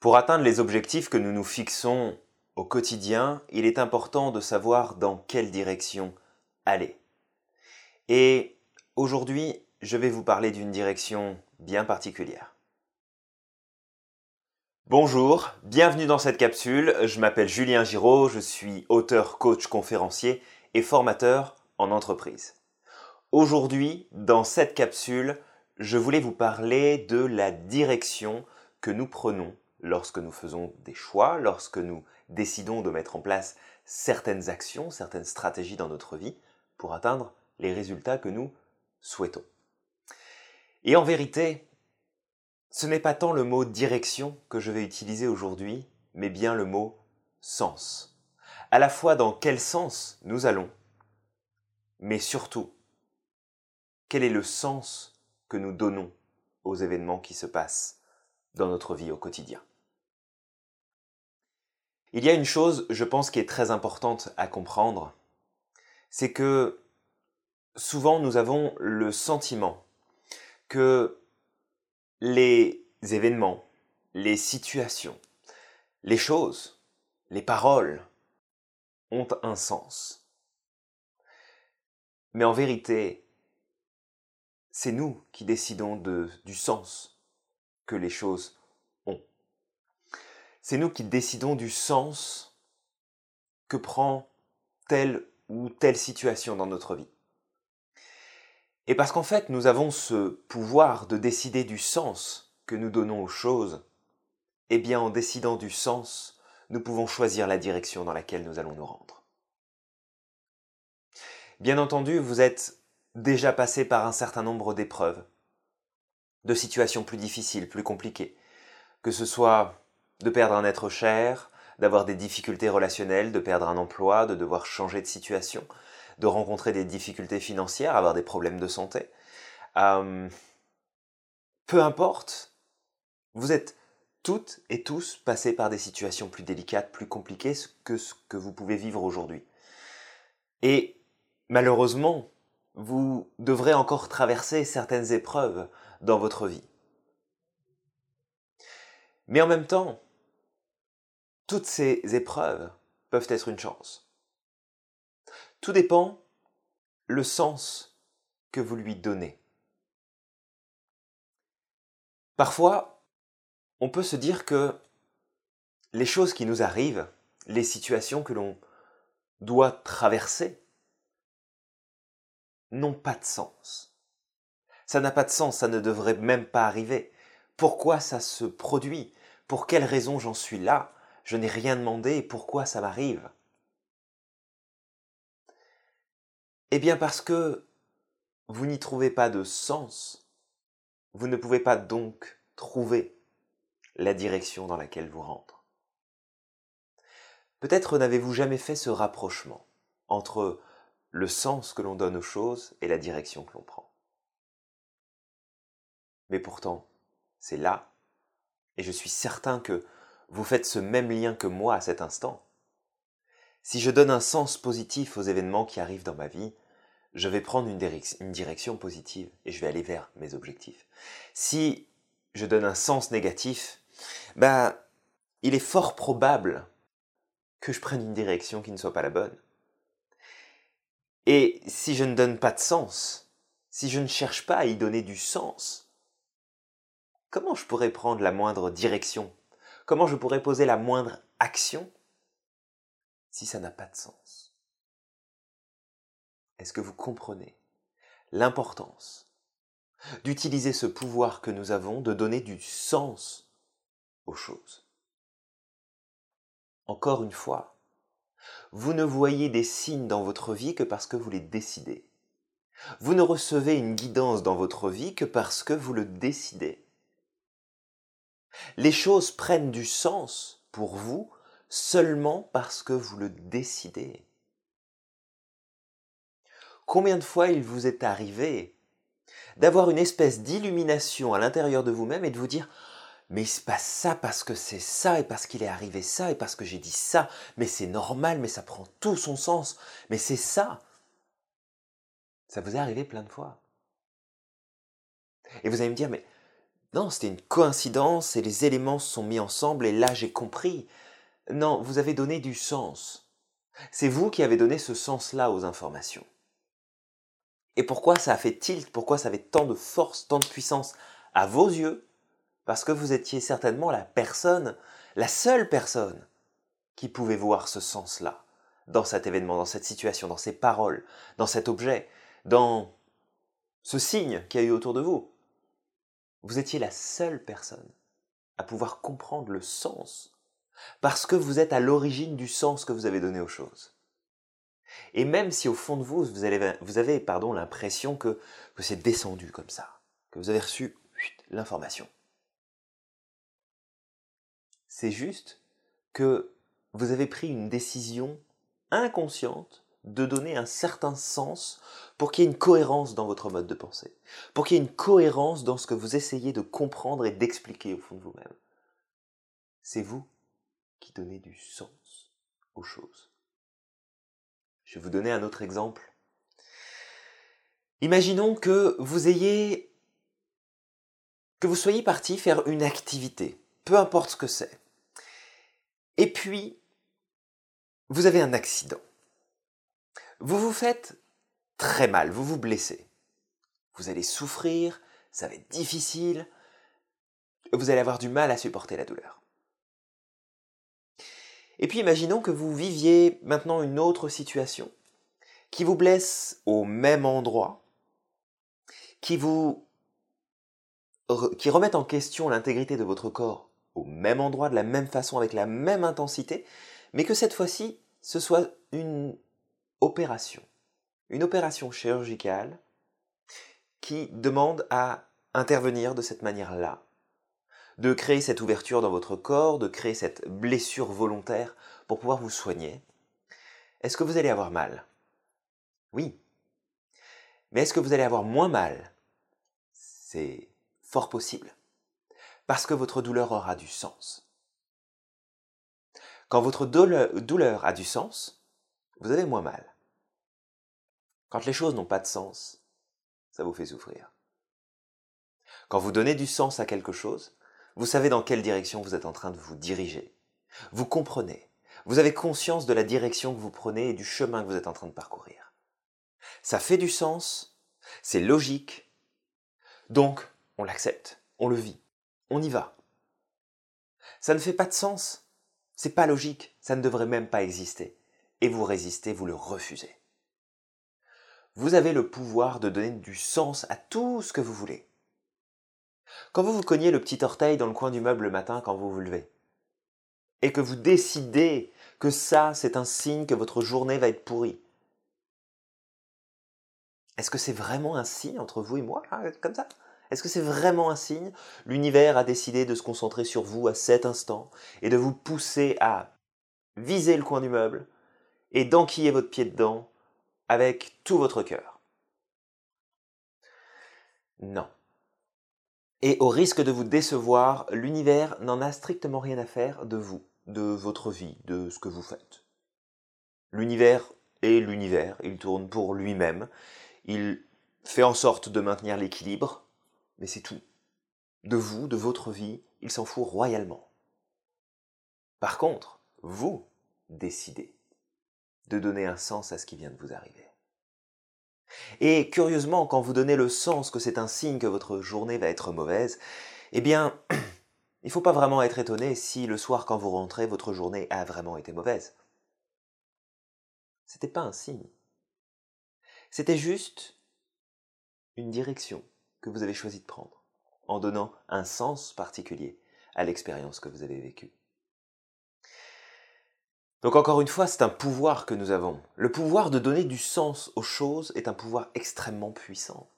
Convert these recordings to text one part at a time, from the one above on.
Pour atteindre les objectifs que nous nous fixons au quotidien, il est important de savoir dans quelle direction aller. Et aujourd'hui, je vais vous parler d'une direction bien particulière. Bonjour, bienvenue dans cette capsule. Je m'appelle Julien Giraud, je suis auteur, coach, conférencier et formateur en entreprise. Aujourd'hui, dans cette capsule, je voulais vous parler de la direction que nous prenons lorsque nous faisons des choix, lorsque nous décidons de mettre en place certaines actions, certaines stratégies dans notre vie pour atteindre les résultats que nous souhaitons. Et en vérité, ce n'est pas tant le mot direction que je vais utiliser aujourd'hui, mais bien le mot sens. À la fois dans quel sens nous allons, mais surtout, quel est le sens que nous donnons aux événements qui se passent dans notre vie au quotidien. Il y a une chose, je pense, qui est très importante à comprendre, c'est que souvent nous avons le sentiment que les événements, les situations, les choses, les paroles ont un sens. Mais en vérité, c'est nous qui décidons du sens que les choses. C'est nous qui décidons du sens que prend telle ou telle situation dans notre vie. Et parce qu'en fait, nous avons ce pouvoir de décider du sens que nous donnons aux choses, eh bien en décidant du sens, nous pouvons choisir la direction dans laquelle nous allons nous rendre. Bien entendu, vous êtes déjà passé par un certain nombre d'épreuves, de situations plus difficiles, plus compliquées, que ce soit de perdre un être cher, d'avoir des difficultés relationnelles, de perdre un emploi, de devoir changer de situation, de rencontrer des difficultés financières, avoir des problèmes de santé. Euh, peu importe, vous êtes toutes et tous passés par des situations plus délicates, plus compliquées que ce que vous pouvez vivre aujourd'hui. Et malheureusement, vous devrez encore traverser certaines épreuves dans votre vie. Mais en même temps, toutes ces épreuves peuvent être une chance. Tout dépend le sens que vous lui donnez. Parfois, on peut se dire que les choses qui nous arrivent, les situations que l'on doit traverser, n'ont pas de sens. Ça n'a pas de sens, ça ne devrait même pas arriver. Pourquoi ça se produit? Pour quelle raison j'en suis là? Je n'ai rien demandé et pourquoi ça m'arrive? Eh bien parce que vous n'y trouvez pas de sens. Vous ne pouvez pas donc trouver la direction dans laquelle vous rendre. Peut-être n'avez-vous jamais fait ce rapprochement entre le sens que l'on donne aux choses et la direction que l'on prend. Mais pourtant, c'est là, et je suis certain que vous faites ce même lien que moi à cet instant. Si je donne un sens positif aux événements qui arrivent dans ma vie, je vais prendre une, direction positive et je vais aller vers mes objectifs. Si je donne un sens négatif, bah, il est fort probable que je prenne une direction qui ne soit pas la bonne. Et si je ne donne pas de sens, si je ne cherche pas à y donner du sens, comment je pourrais prendre la moindre direction Comment je pourrais poser la moindre action si ça n'a pas de sens? Est-ce que vous comprenez l'importance d'utiliser ce pouvoir que nous avons de donner du sens aux choses? Encore une fois, vous ne voyez des signes dans votre vie que parce que vous les décidez. Vous ne recevez une guidance dans votre vie que parce que vous le décidez. Les choses prennent du sens pour vous seulement parce que vous le décidez. Combien de fois il vous est arrivé d'avoir une espèce d'illumination à l'intérieur de vous-même et de vous dire mais il se passe ça parce que c'est ça et parce qu'il est arrivé ça et parce que j'ai dit ça, mais c'est normal, mais ça prend tout son sens, mais c'est ça. Ça vous est arrivé plein de fois. Et vous allez me dire, mais non, c'était une coïncidence et les éléments se sont mis ensemble et là j'ai compris. Non, vous avez donné du sens. C'est vous qui avez donné ce sens-là aux informations. Et pourquoi ça a fait tilt? Pourquoi ça avait tant de force, tant de puissance à vos yeux? Parce que vous étiez certainement la personne, la seule personne qui pouvait voir ce sens-là dans cet événement, dans cette situation, dans ces paroles, dans cet objet, dans ce signe qu'il y a eu autour de vous. Vous étiez la seule personne à pouvoir comprendre le sens, parce que vous êtes à l'origine du sens que vous avez donné aux choses. Et même si au fond de vous, vous avez, pardon, l'impression que, que c'est descendu comme ça, que vous avez reçu l'information. C'est juste que vous avez pris une décision inconsciente de donner un certain sens pour qu'il y ait une cohérence dans votre mode de pensée, pour qu'il y ait une cohérence dans ce que vous essayez de comprendre et d'expliquer au fond de vous-même. C'est vous qui donnez du sens aux choses. Je vais vous donner un autre exemple. Imaginons que vous ayez que vous soyez parti faire une activité, peu importe ce que c'est. Et puis vous avez un accident. Vous vous faites très mal, vous vous blessez. Vous allez souffrir, ça va être difficile, vous allez avoir du mal à supporter la douleur. Et puis imaginons que vous viviez maintenant une autre situation qui vous blesse au même endroit, qui vous qui en question l'intégrité de votre corps au même endroit, de la même façon, avec la même intensité, mais que cette fois-ci, ce soit une opération. Une opération chirurgicale qui demande à intervenir de cette manière-là, de créer cette ouverture dans votre corps, de créer cette blessure volontaire pour pouvoir vous soigner. Est-ce que vous allez avoir mal? Oui. Mais est-ce que vous allez avoir moins mal? C'est fort possible. Parce que votre douleur aura du sens. Quand votre douleur a du sens, vous avez moins mal. Quand les choses n'ont pas de sens, ça vous fait souffrir. Quand vous donnez du sens à quelque chose, vous savez dans quelle direction vous êtes en train de vous diriger. Vous comprenez. Vous avez conscience de la direction que vous prenez et du chemin que vous êtes en train de parcourir. Ça fait du sens, c'est logique, donc on l'accepte, on le vit, on y va. Ça ne fait pas de sens, c'est pas logique, ça ne devrait même pas exister. Et vous résistez, vous le refusez. Vous avez le pouvoir de donner du sens à tout ce que vous voulez. Quand vous vous cognez le petit orteil dans le coin du meuble le matin quand vous vous levez, et que vous décidez que ça, c'est un signe que votre journée va être pourrie, est-ce que c'est vraiment un signe entre vous et moi, comme ça? Est-ce que c'est vraiment un signe? L'univers a décidé de se concentrer sur vous à cet instant et de vous pousser à viser le coin du meuble et d'enquiller votre pied dedans avec tout votre cœur. Non. Et au risque de vous décevoir, l'univers n'en a strictement rien à faire de vous, de votre vie, de ce que vous faites. L'univers est l'univers, il tourne pour lui-même, il fait en sorte de maintenir l'équilibre, mais c'est tout. De vous, de votre vie, il s'en fout royalement. Par contre, vous décidez de donner un sens à ce qui vient de vous arriver. Et curieusement, quand vous donnez le sens que c'est un signe que votre journée va être mauvaise, eh bien, il ne faut pas vraiment être étonné si le soir quand vous rentrez, votre journée a vraiment été mauvaise. C'était pas un signe. C'était juste une direction que vous avez choisi de prendre, en donnant un sens particulier à l'expérience que vous avez vécue. Donc encore une fois, c'est un pouvoir que nous avons. Le pouvoir de donner du sens aux choses est un pouvoir extrêmement puissant.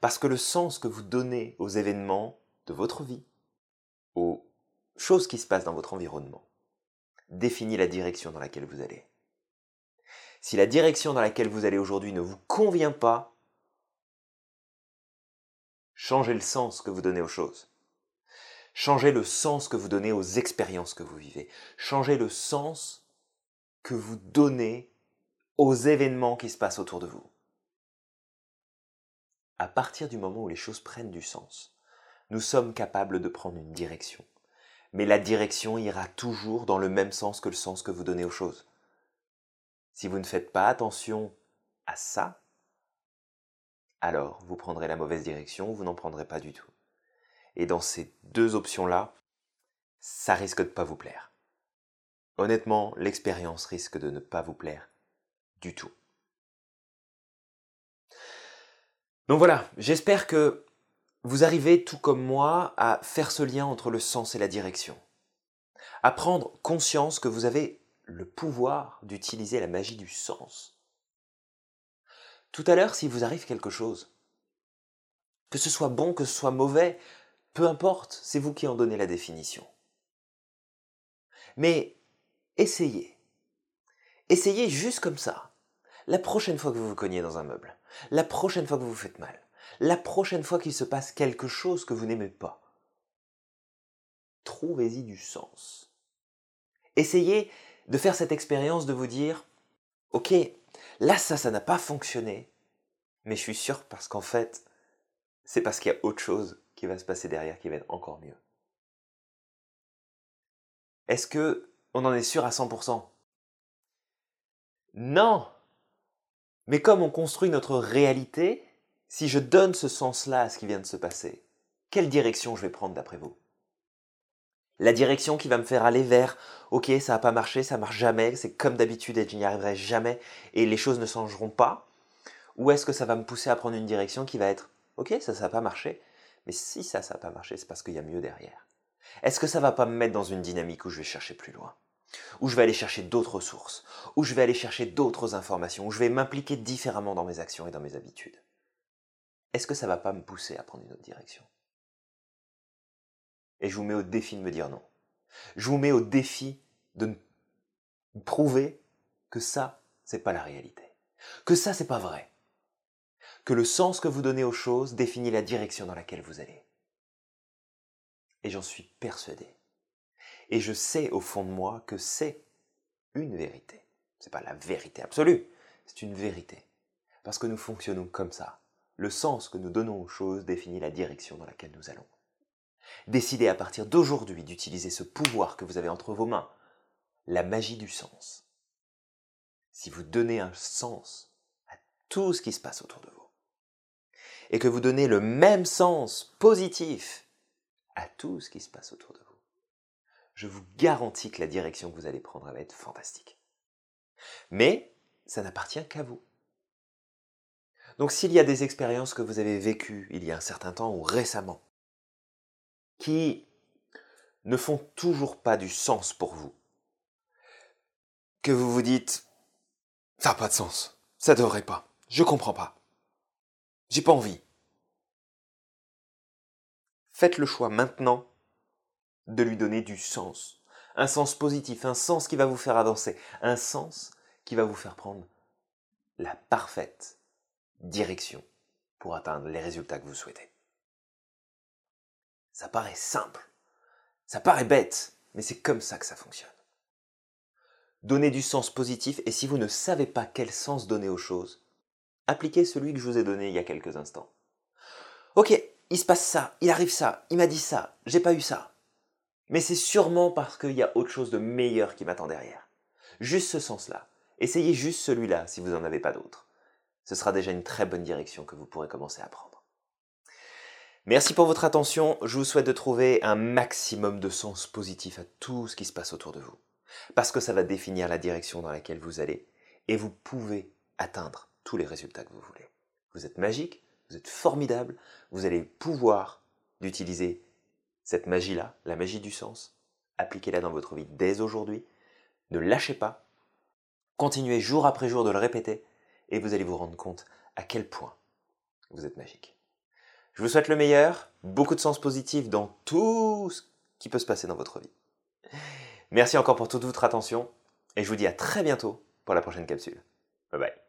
Parce que le sens que vous donnez aux événements de votre vie, aux choses qui se passent dans votre environnement, définit la direction dans laquelle vous allez. Si la direction dans laquelle vous allez aujourd'hui ne vous convient pas, Changez le sens que vous donnez aux choses. Changez le sens que vous donnez aux expériences que vous vivez. Changez le sens que vous donnez aux événements qui se passent autour de vous. À partir du moment où les choses prennent du sens, nous sommes capables de prendre une direction. Mais la direction ira toujours dans le même sens que le sens que vous donnez aux choses. Si vous ne faites pas attention à ça, alors vous prendrez la mauvaise direction, vous n'en prendrez pas du tout. Et dans ces deux options-là, ça risque de pas vous plaire. Honnêtement, l'expérience risque de ne pas vous plaire du tout. Donc voilà, j'espère que vous arrivez tout comme moi à faire ce lien entre le sens et la direction. À prendre conscience que vous avez le pouvoir d'utiliser la magie du sens. Tout à l'heure, s'il vous arrive quelque chose, que ce soit bon, que ce soit mauvais, peu importe, c'est vous qui en donnez la définition. Mais essayez. Essayez juste comme ça. La prochaine fois que vous vous cognez dans un meuble, la prochaine fois que vous vous faites mal, la prochaine fois qu'il se passe quelque chose que vous n'aimez pas, trouvez-y du sens. Essayez de faire cette expérience de vous dire, ok, là ça, ça n'a pas fonctionné, mais je suis sûr parce qu'en fait, c'est parce qu'il y a autre chose va se passer derrière qui va être encore mieux. Est-ce que on en est sûr à 100% Non! Mais comme on construit notre réalité, si je donne ce sens-là à ce qui vient de se passer, quelle direction je vais prendre d'après vous? La direction qui va me faire aller vers ok ça n'a pas marché, ça marche jamais, c'est comme d'habitude et je n'y arriverai jamais et les choses ne changeront pas. Ou est-ce que ça va me pousser à prendre une direction qui va être ok ça ça n'a pas marché, mais si ça ça n'a pas marché c'est parce qu'il y a mieux derrière. Est-ce que ça va pas me mettre dans une dynamique où je vais chercher plus loin? Où je vais aller chercher d'autres sources? Où je vais aller chercher d'autres informations? Où je vais m'impliquer différemment dans mes actions et dans mes habitudes? Est-ce que ça va pas me pousser à prendre une autre direction? Et je vous mets au défi de me dire non. Je vous mets au défi de prouver que ça, c'est pas la réalité. Que ça, c'est pas vrai. Que le sens que vous donnez aux choses définit la direction dans laquelle vous allez. Et j'en suis persuadé. Et je sais au fond de moi que c'est une vérité. C'est pas la vérité absolue, c'est une vérité. Parce que nous fonctionnons comme ça. Le sens que nous donnons aux choses définit la direction dans laquelle nous allons. Décidez à partir d'aujourd'hui d'utiliser ce pouvoir que vous avez entre vos mains, la magie du sens. Si vous donnez un sens à tout ce qui se passe autour de vous, et que vous donnez le même sens positif à tout ce qui se passe autour de vous, je vous garantis que la direction que vous allez prendre va être fantastique. Mais ça n'appartient qu'à vous. Donc s'il y a des expériences que vous avez vécues il y a un certain temps ou récemment, qui ne font toujours pas du sens pour vous. Que vous vous dites, ça n'a pas de sens, ça devrait pas, je comprends pas, j'ai pas envie. Faites le choix maintenant de lui donner du sens, un sens positif, un sens qui va vous faire avancer, un sens qui va vous faire prendre la parfaite direction pour atteindre les résultats que vous souhaitez. Ça paraît simple, ça paraît bête, mais c'est comme ça que ça fonctionne. Donnez du sens positif et si vous ne savez pas quel sens donner aux choses, appliquez celui que je vous ai donné il y a quelques instants. Ok, il se passe ça, il arrive ça, il m'a dit ça, j'ai pas eu ça. Mais c'est sûrement parce qu'il y a autre chose de meilleur qui m'attend derrière. Juste ce sens-là. Essayez juste celui-là si vous n'en avez pas d'autre. Ce sera déjà une très bonne direction que vous pourrez commencer à prendre. Merci pour votre attention. Je vous souhaite de trouver un maximum de sens positif à tout ce qui se passe autour de vous. Parce que ça va définir la direction dans laquelle vous allez. Et vous pouvez atteindre tous les résultats que vous voulez. Vous êtes magique, vous êtes formidable, vous allez pouvoir d'utiliser cette magie-là, la magie du sens. Appliquez-la dans votre vie dès aujourd'hui. Ne lâchez pas. Continuez jour après jour de le répéter et vous allez vous rendre compte à quel point vous êtes magique. Je vous souhaite le meilleur, beaucoup de sens positif dans tout ce qui peut se passer dans votre vie. Merci encore pour toute votre attention et je vous dis à très bientôt pour la prochaine capsule. Bye bye.